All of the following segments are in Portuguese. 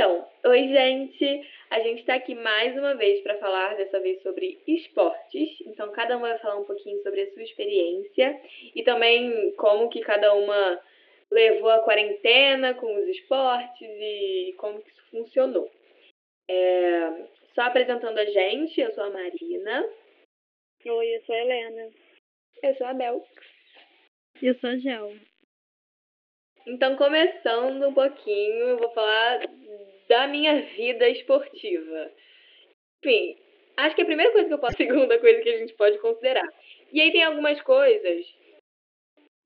Oi, gente! A gente está aqui mais uma vez para falar, dessa vez sobre esportes. Então, cada uma vai falar um pouquinho sobre a sua experiência e também como que cada uma levou a quarentena com os esportes e como que isso funcionou. É... Só apresentando a gente, eu sou a Marina. Oi, eu sou a Helena. Eu sou a Bel. Eu sou a Gel. Então, começando um pouquinho, eu vou falar da minha vida esportiva. Enfim, acho que a primeira coisa que eu posso, a segunda coisa que a gente pode considerar. E aí tem algumas coisas,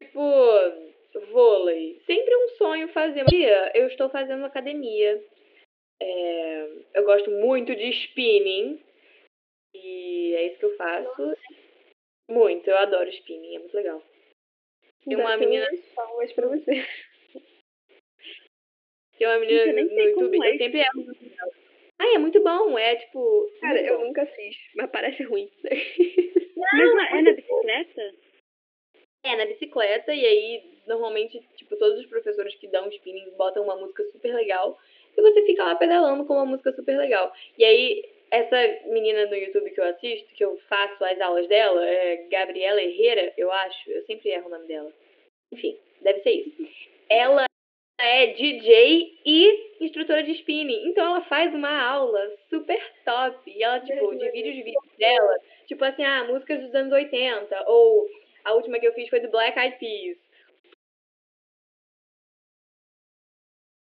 tipo vôlei. Sempre um sonho fazer. Eu estou fazendo academia. É, eu gosto muito de spinning. E é isso que eu faço. Muito, eu adoro spinning, é muito legal. Tem uma menina. Palmas pra você. Tem uma menina no YouTube, é. eu sempre erro. Ai, é muito bom, é tipo. Cara, eu bom. nunca fiz, mas parece ruim. Não, mas é na bicicleta? É, na bicicleta, e aí, normalmente, tipo, todos os professores que dão spinning botam uma música super legal, e você fica lá pedalando com uma música super legal. E aí, essa menina no YouTube que eu assisto, que eu faço as aulas dela, é Gabriela Herrera, eu acho, eu sempre erro o nome dela. Enfim, deve ser isso. Ela é DJ e instrutora de spinning. Então ela faz uma aula super top. E ela, tipo, divide os vídeos dela, tipo assim, ah, músicas dos anos 80. Ou a última que eu fiz foi do Black Eyed Peas.